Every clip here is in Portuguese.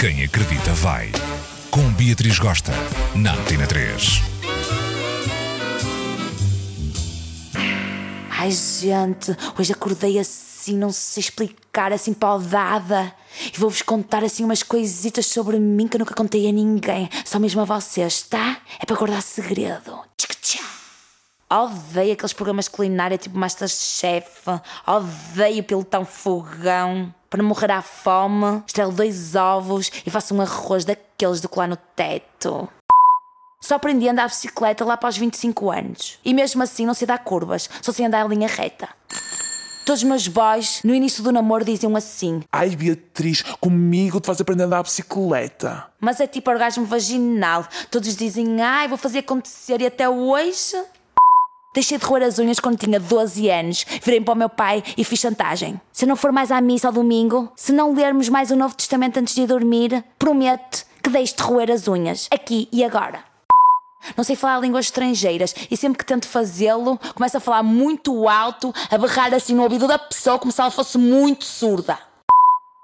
Quem acredita vai. Com Beatriz Gosta, na Antena 3. Ai, gente, hoje acordei assim, não sei explicar, assim, paudada. E vou-vos contar assim umas coisitas sobre mim que eu nunca contei a ninguém, só mesmo a vocês, tá? É para guardar segredo. Tchic-tchá. Odeio aqueles programas culinária tipo Masterchef. Odeio pilotão fogão. Para não morrer à fome, estrelo dois ovos e faço um arroz daqueles de colar no teto. Só aprendi a andar de bicicleta lá para os 25 anos. E mesmo assim não sei dar curvas, só sei andar em linha reta. Todos os meus boys, no início do namoro, diziam assim: Ai Beatriz, comigo tu vais aprender a andar de bicicleta. Mas é tipo orgasmo vaginal. Todos dizem: Ai, vou fazer acontecer. E até hoje. Deixei de roer as unhas quando tinha 12 anos. Virei para o meu pai e fiz chantagem. Se eu não for mais à missa ao domingo, se não lermos mais o Novo Testamento antes de dormir, promete que deixe de roer as unhas, aqui e agora. Não sei falar línguas estrangeiras e sempre que tento fazê-lo, começo a falar muito alto, a berrar assim no ouvido da pessoa como se ela fosse muito surda.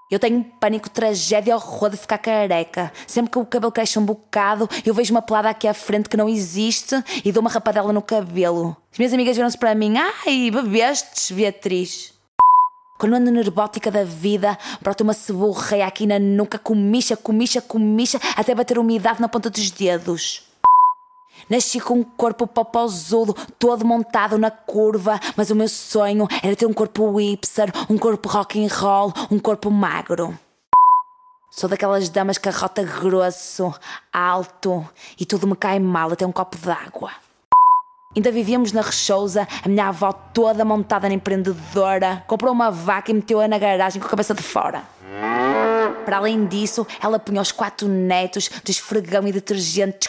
Eu tenho pânico, tragédia, horror de ficar careca. Sempre que o cabelo cresce um bocado, eu vejo uma pelada aqui à frente que não existe e dou uma rapadela no cabelo. As minhas amigas viram-se para mim: Ai, bebestes, Beatriz. Quando ando nervótica da vida, brota uma ceborreia aqui na nuca, comicha, comicha, comicha, até bater umidade na ponta dos dedos. Nasci com um corpo popozudo, todo montado na curva, mas o meu sonho era ter um corpo hipster, um corpo rock and roll, um corpo magro. Sou daquelas damas que arrota grosso, alto e tudo me cai mal, até um copo d'água. Ainda vivíamos na Rechousa, a minha avó toda montada na empreendedora, comprou uma vaca e meteu-a na garagem com a cabeça de fora. Para além disso, ela punha os quatro netos de esfregão e detergente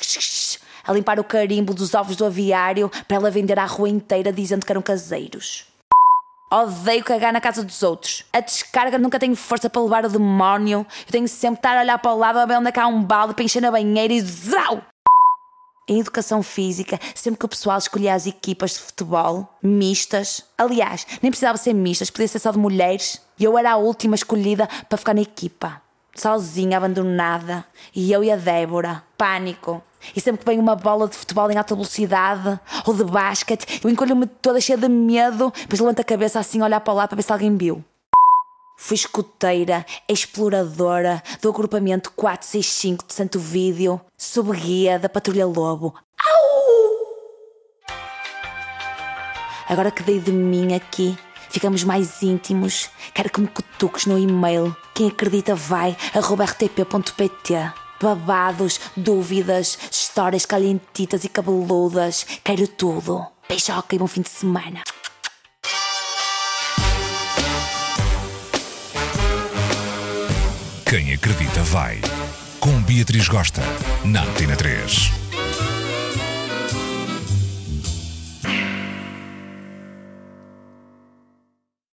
a limpar o carimbo dos ovos do aviário para ela vender à rua inteira dizendo que eram caseiros. Odeio cagar na casa dos outros. A descarga nunca tenho força para levar o demónio. Eu tenho sempre de estar a olhar para o lado a ver onde é que há um balde para encher na banheira e zau! Em educação física, sempre que o pessoal escolhia as equipas de futebol, mistas, aliás, nem precisava ser mistas, podia ser só de mulheres, e eu era a última escolhida para ficar na equipa. Sozinha, abandonada, e eu e a Débora, pânico. E sempre que vem uma bola de futebol em alta velocidade ou de basquete, eu encolho-me toda cheia de medo, depois levanto a cabeça assim, olhar para lá para ver se alguém viu. Fui escoteira, exploradora do agrupamento 465 de Santo Vídeo, sob guia da Patrulha Lobo. Au! Agora que dei de mim aqui, ficamos mais íntimos. Quero que me cutuques no e-mail. Quem acredita vai, rtp.pt. Babados, dúvidas, histórias calentitas e cabeludas. Quero tudo. Beijoca e bom fim de semana. Quem acredita vai. Com Beatriz Gosta, na Antena 3.